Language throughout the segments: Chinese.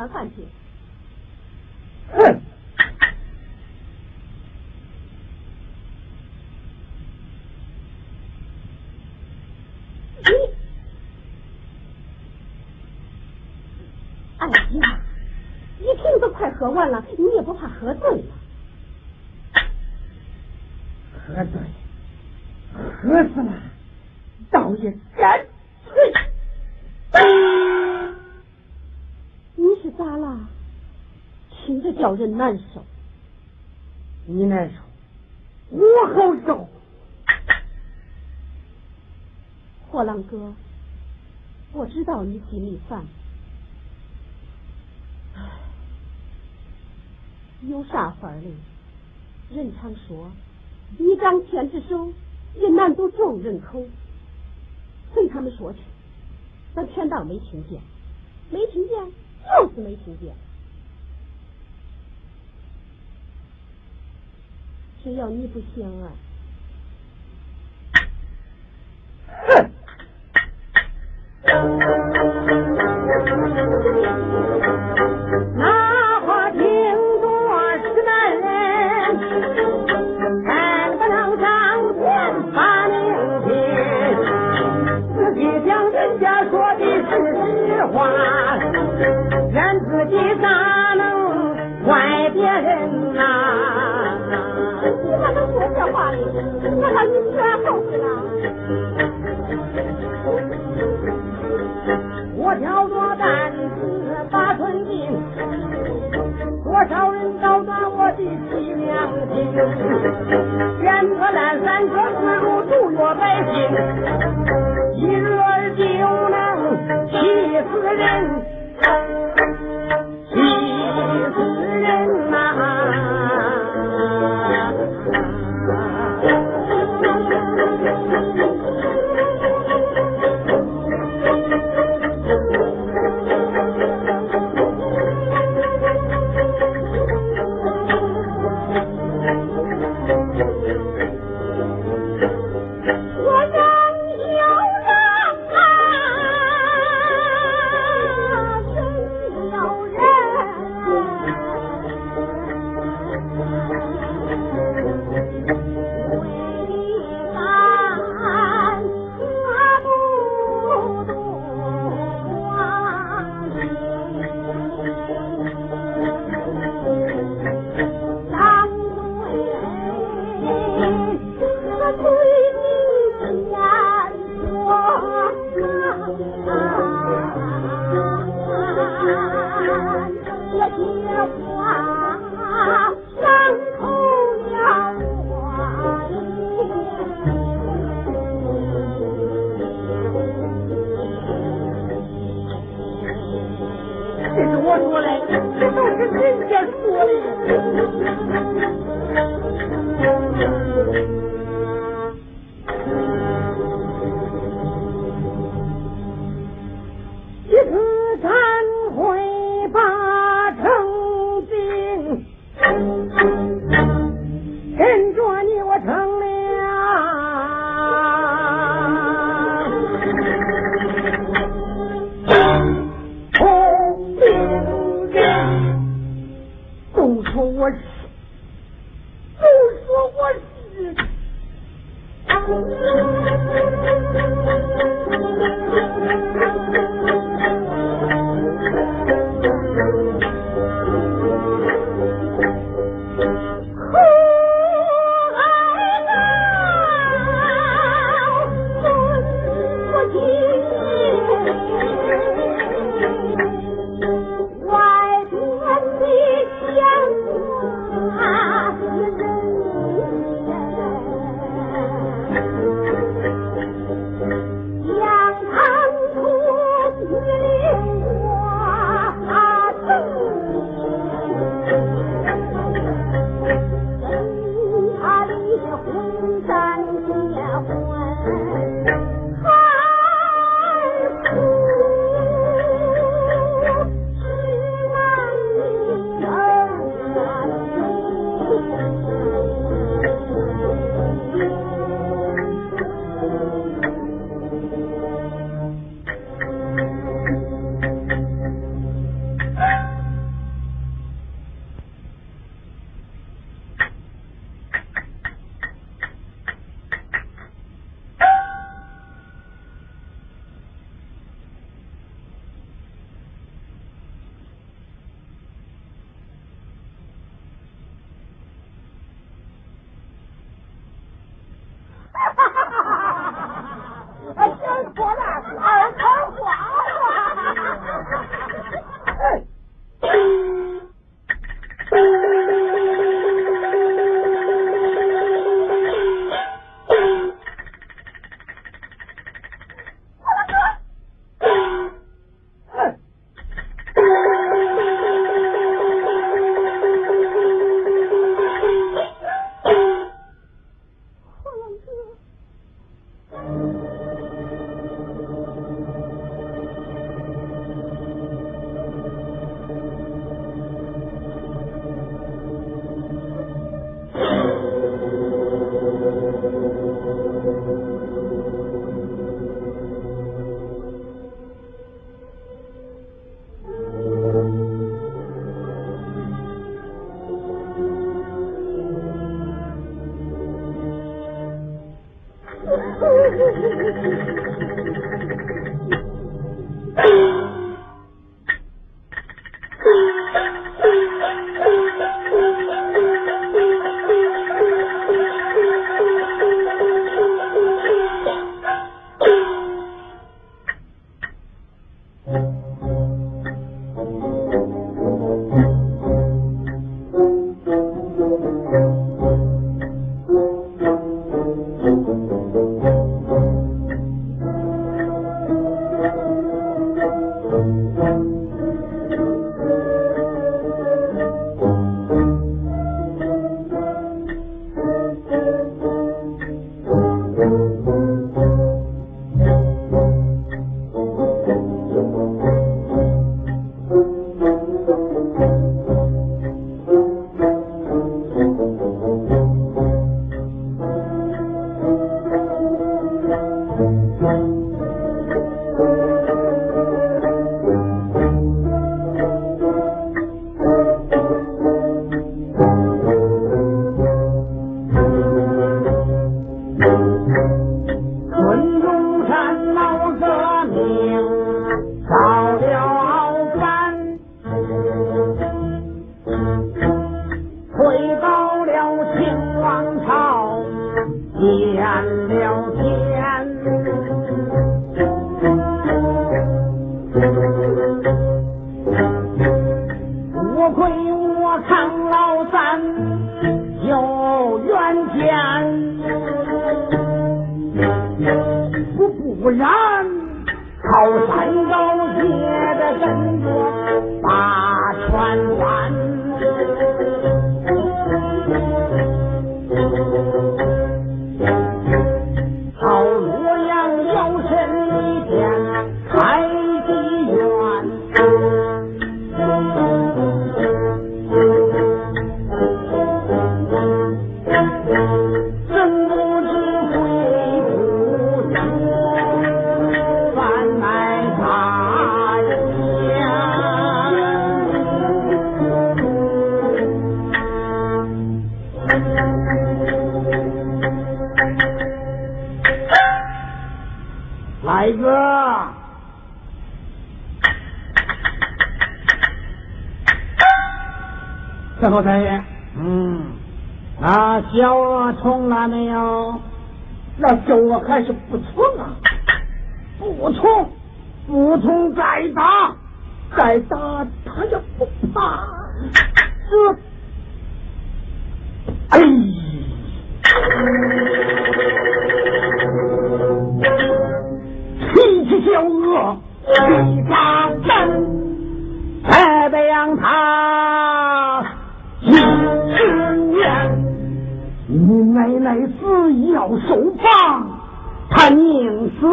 吃完饭去你哎呀一瓶都快喝完了你也不怕喝醉了。喝醉，喝死了，倒也干脆。叫人难受。你难受，我好受。货郎哥，我知道你心里烦。有啥法儿嘞？人常说，一张千只手，也难堵众人口。随他们说去，咱全当没听见，没听见就是没听见。只要你不行啊！隔南山这四路度弱百姓，那小鹅从了没有？那小鹅还是不冲啊，不冲，不冲再打，再打他也不怕。这，哎，脾气小鹅，一打人，再得让他。你奶奶死要受罚，他宁死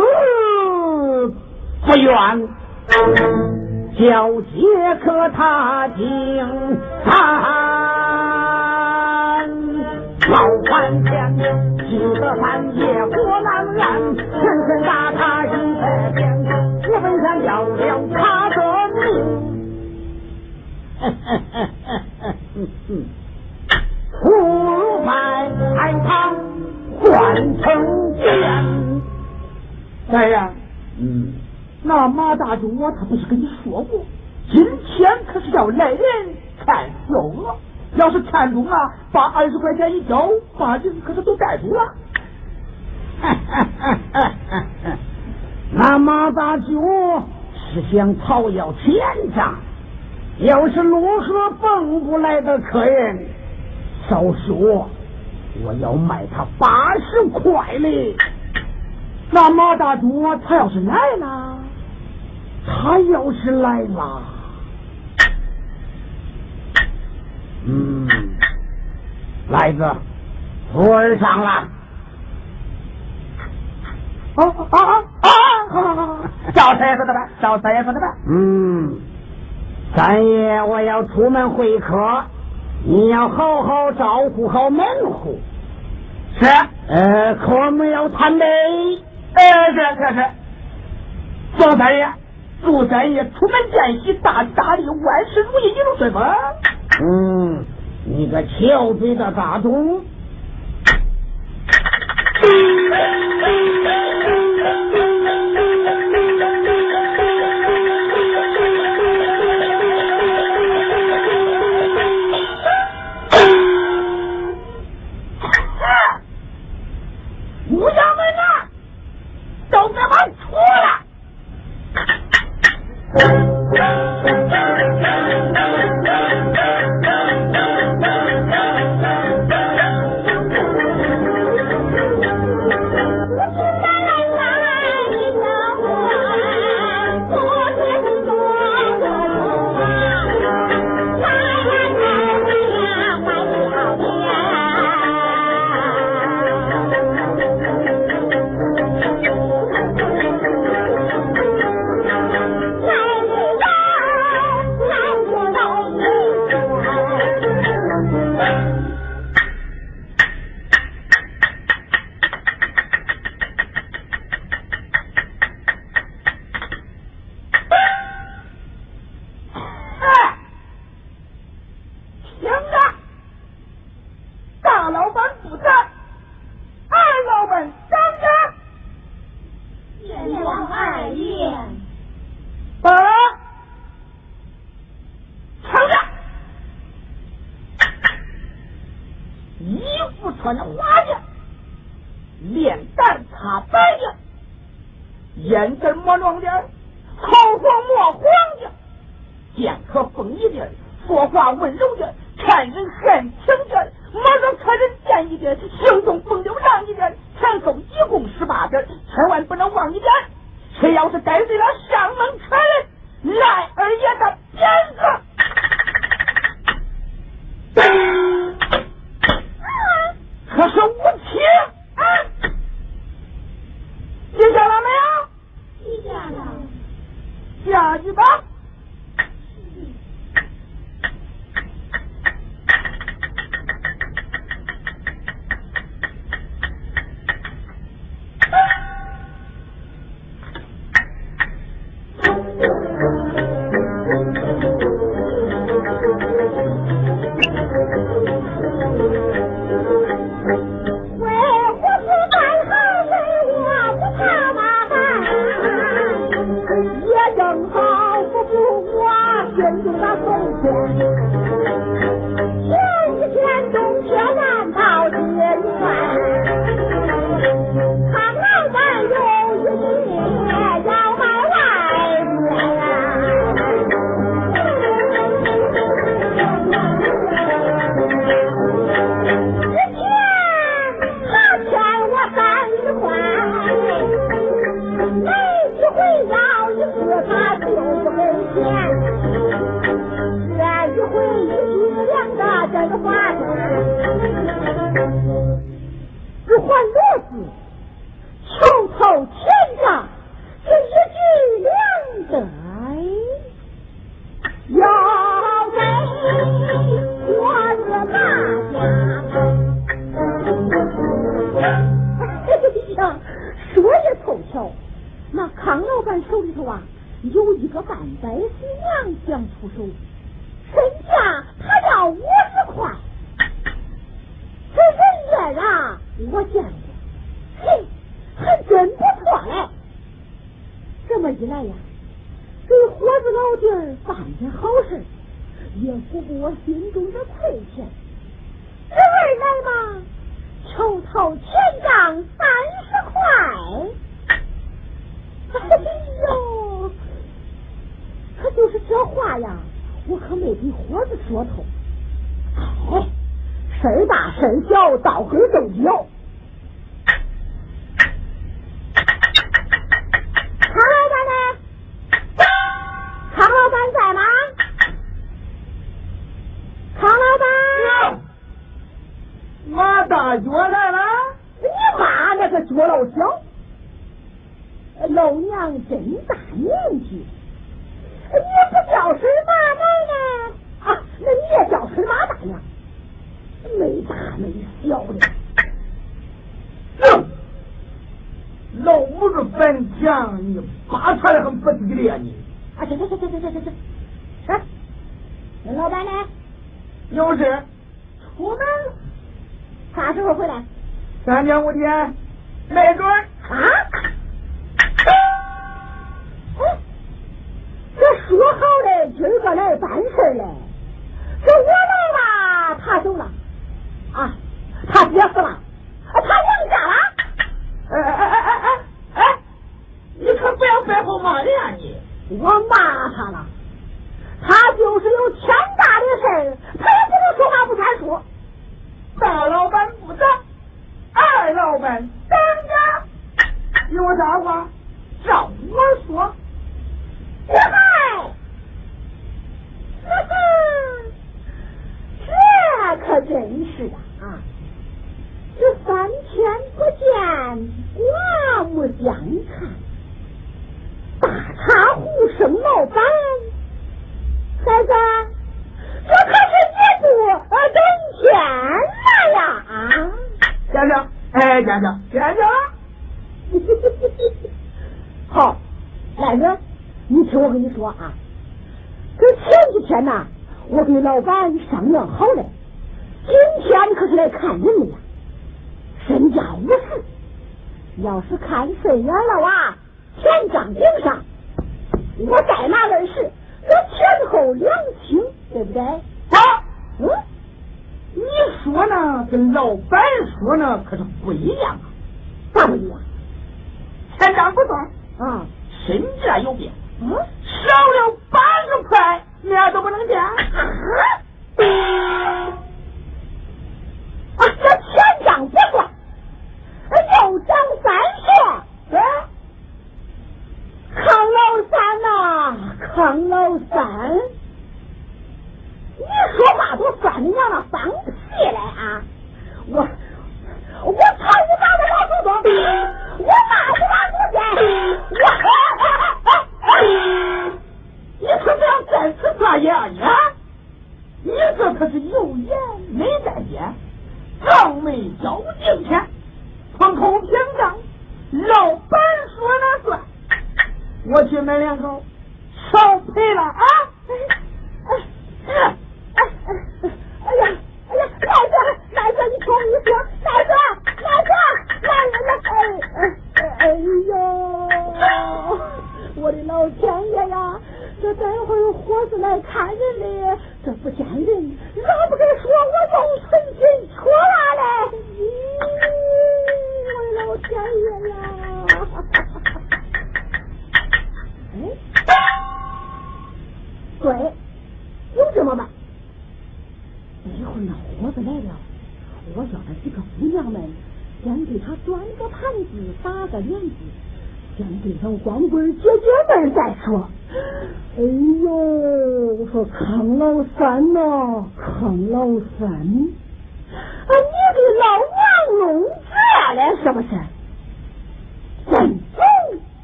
不愿。叫杰克他听他老半天，惊得半夜火难安，深深打他一百遍，我本想要了他的命。不如在海旁换成钱。大爷，嗯，那马大舅他不是跟你说过，今天可是要来人看小鹅，要是看中了，把二十块钱一交，把人可是都带走了。那马大舅是想讨要钱账。要是如何蹦过来的客人，少说我要卖他八十块嘞。那马大柱他要是来了，他要是来了，嗯，来子，徒儿上了。啊啊啊啊！赵三爷说的吧？赵三爷说的吧？嗯。三爷，我要出门会客，你要好好照顾好门户。是，呃，可没有贪杯。呃，是是是。赵三爷，祝三爷出门见喜，大吉大利，万事如意，一路顺风。嗯，你个翘嘴的大东。我是哎呀我可没给活子说头好谁大谁小到根正都一样 Yeah. 是的啊？这三天不见刮目相看大茶壶生老板孩子这可是几主啊挣钱了呀啊讲哎先生，先生好来着你听我跟你说啊这前几天呐我跟老板商量好了天可是来看人的呀，身家无事，要是看顺眼了哇，天降顶上，我再拿二十，我前后两清，对不对？啊，嗯，你说呢？跟老板说呢，可是不一样啊，咋不一样？天降不动，啊、身价有变。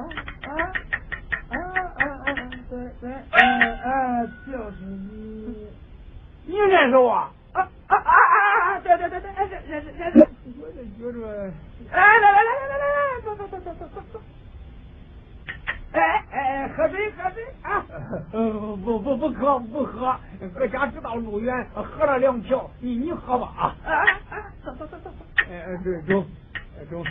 啊啊啊啊啊就是你，你认识我？啊啊啊啊！对对对对，认识认识认识。我这觉着，来来来来来来来，走走走走走走走。哎哎，喝水喝水啊！不不不喝不喝，搁家知道路远，喝了两条，你你喝吧啊！啊啊，走走走走走。哎哎，对走，走。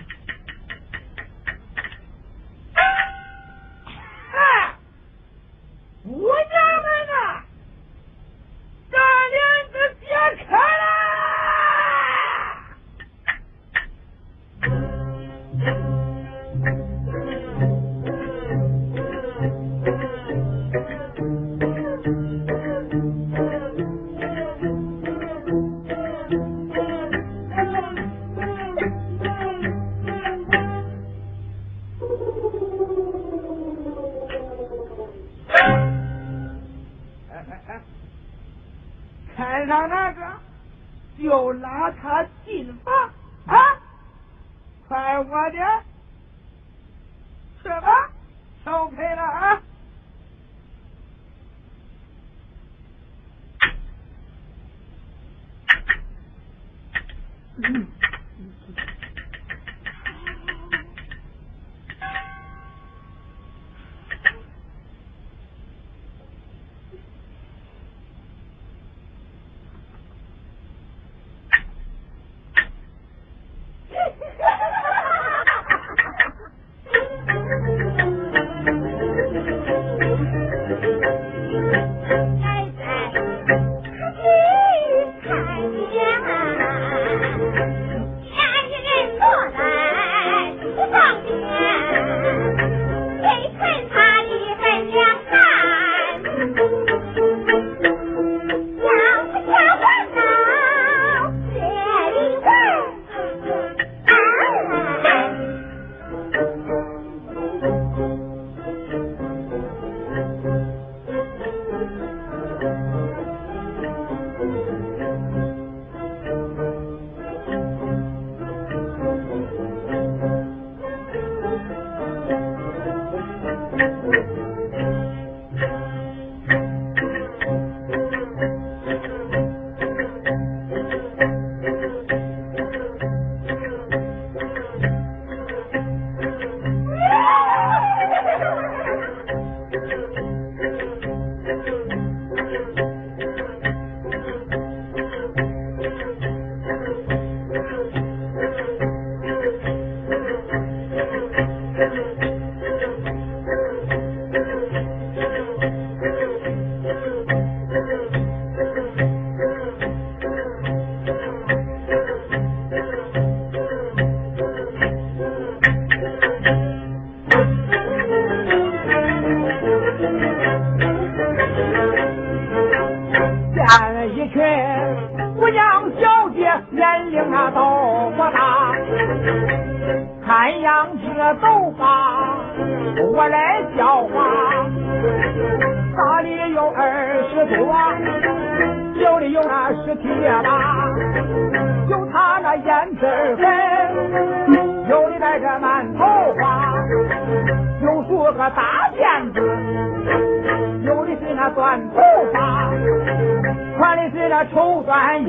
愿意，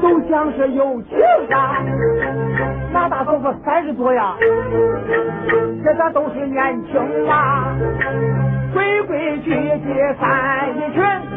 都像是有情的。那大嫂子三十多呀，这咱都是年轻嘛，规规矩矩三一群。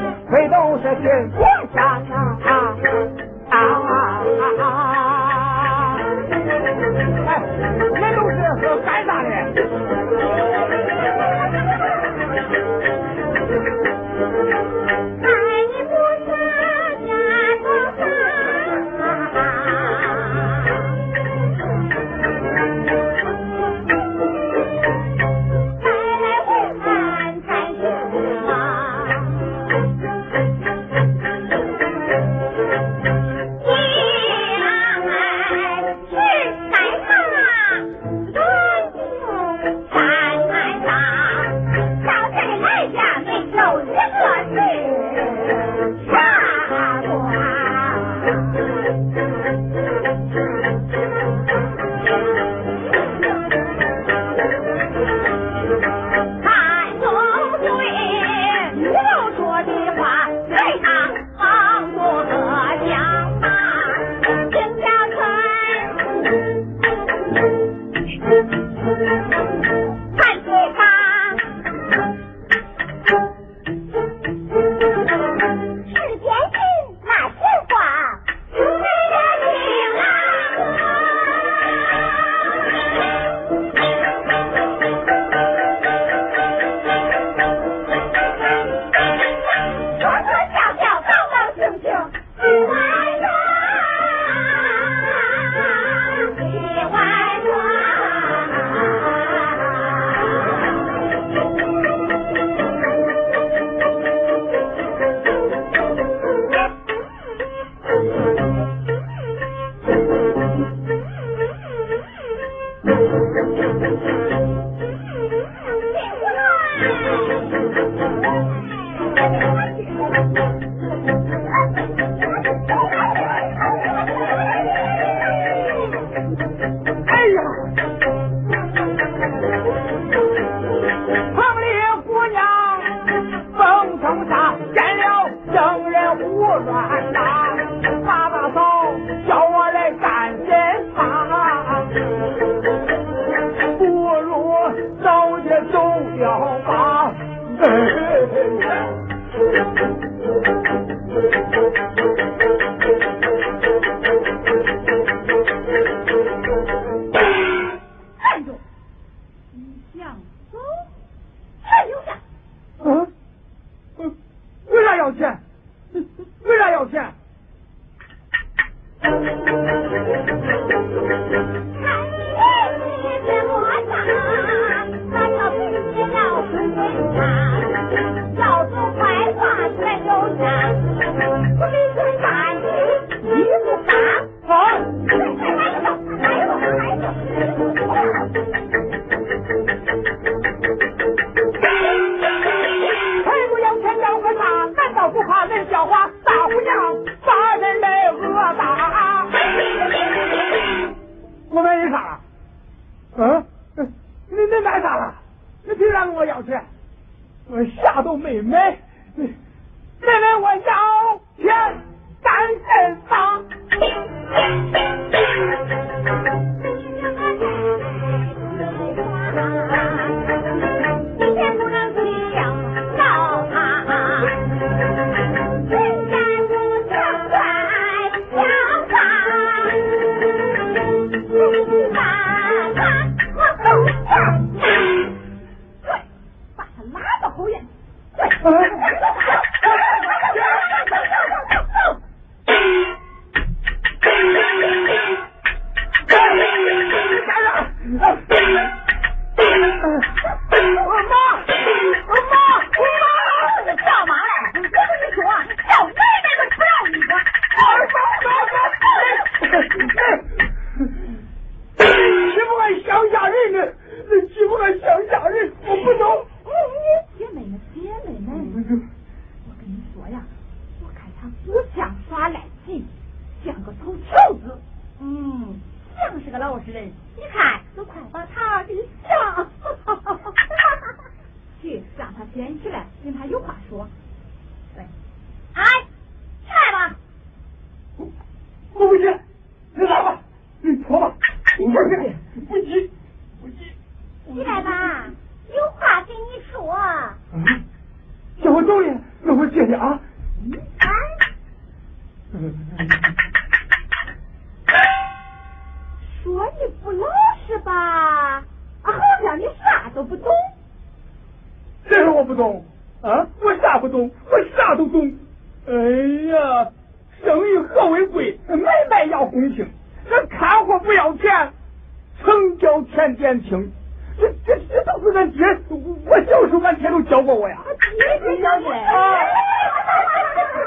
这这这都是俺爹，我小时候俺爹都教过我呀。你啊！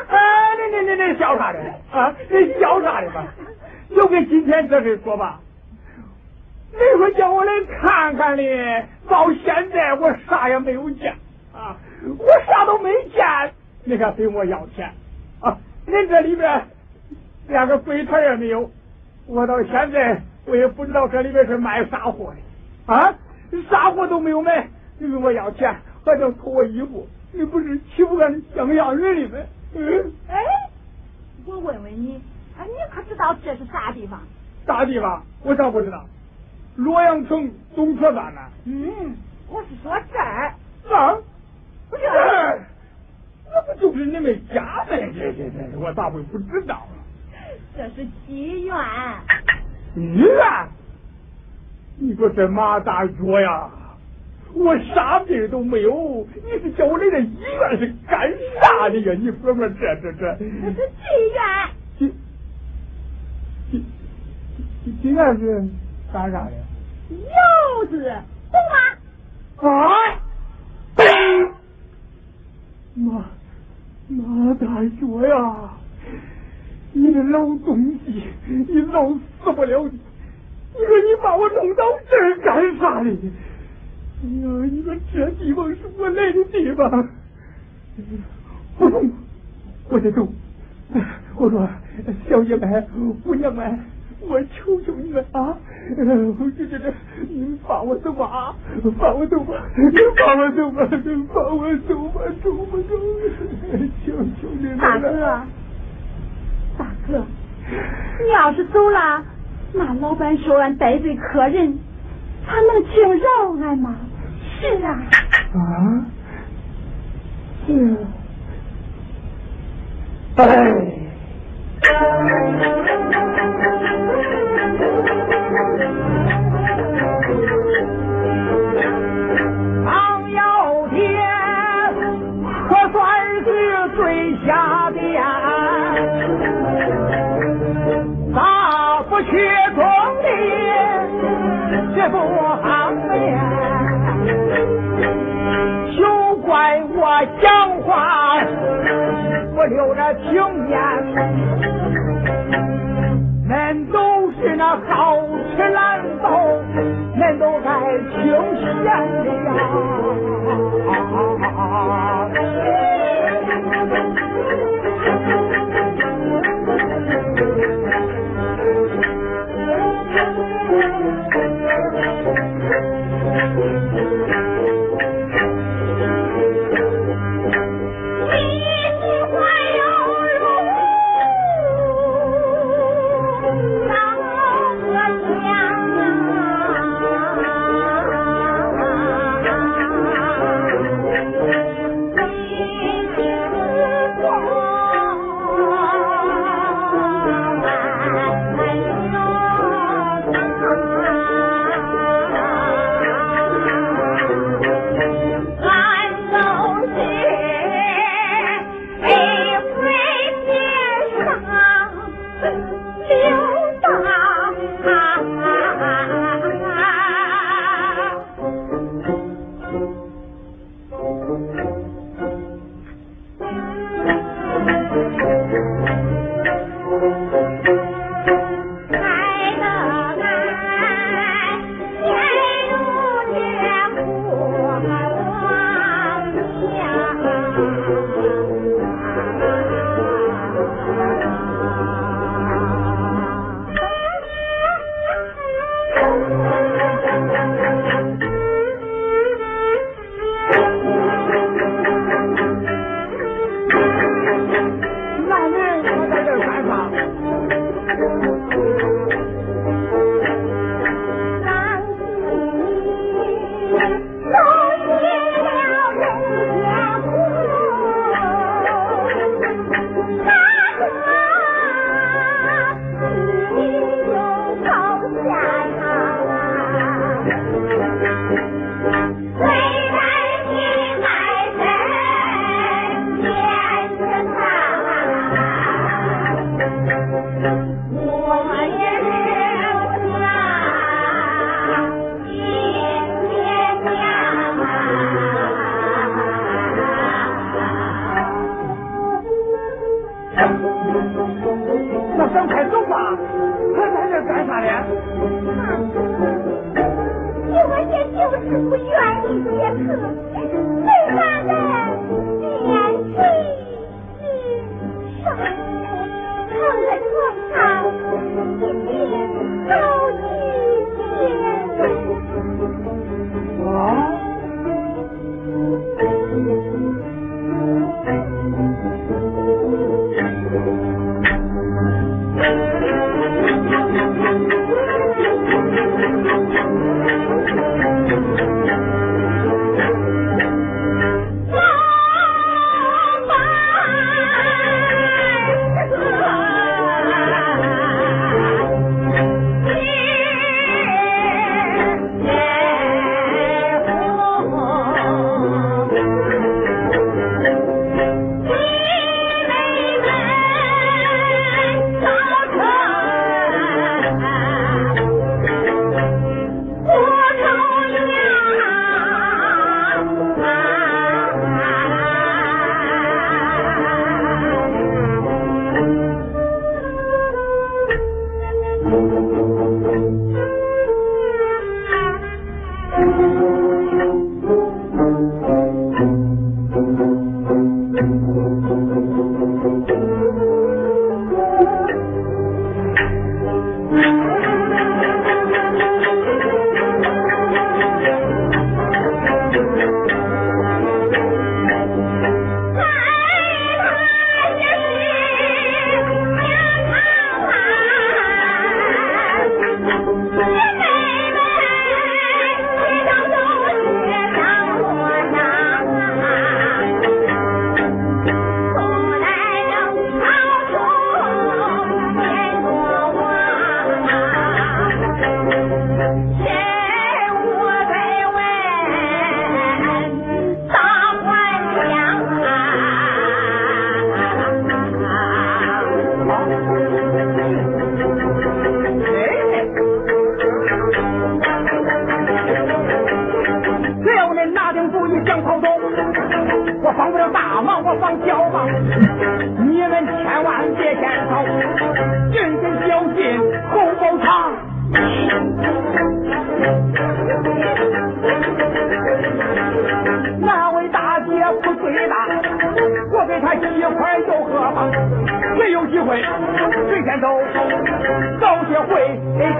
哎，你你你你笑啥的啊？你笑啥的吧？就跟今天这事说吧。你说叫我来看看哩，到现在我啥也没有见啊，我啥都没见，你还跟我要钱啊？您这里边连个柜台也没有，我到现在我也不知道这里边是卖啥货的啊，啥货都没有买，你问我要钱，还想偷我衣服，你不是欺负俺乡下人的吗？嗯，哎，我问问你，啊，你可知道这是啥地方？啥地方？我咋不知道？洛阳城东车站呢？嗯，我是说这儿。啊，不是，那不就是你们家吗？这这这，我咋会不知道呢？这是妓院。医院？你说这马大脚呀？我啥病都没有，你是叫我来这医院是干啥的呀？你说说这这这。这是妓院。妓妓妓妓院是干啥的？窑子，懂吗？啊！马马大脚呀！你这老东西，你老死不了你说你把我弄到这儿干啥的？哎呀，你说这地方是我来的地方，不中，我得走。我说，小姐们、姑娘们，我求求你们啊！这这这，你们放我走吧啊！放我走吧，放我走吧，放我走吧，走吧走！求求你们大哥，大，哥，你要是走了，那老板说俺得罪客人，他能请饶俺吗？是啊。啊。嗯。哎。讲话，我留着情面，恁都是那好吃懒做，恁都爱清闲的呀。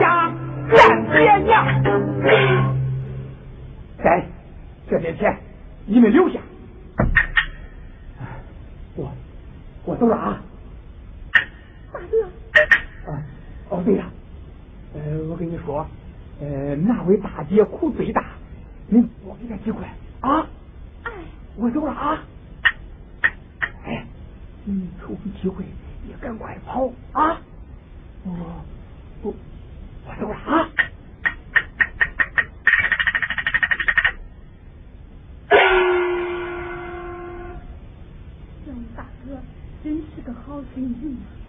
家干爹娘。哎这些钱你们留下，我我走了啊。大哥。啊，哦对了，呃，我跟你说，呃，那位大姐苦最大，你我给她几块啊？哎，我走了啊。哎，你抽空机会也赶快跑啊！哦。我我啊这位大哥真是个好心人啊。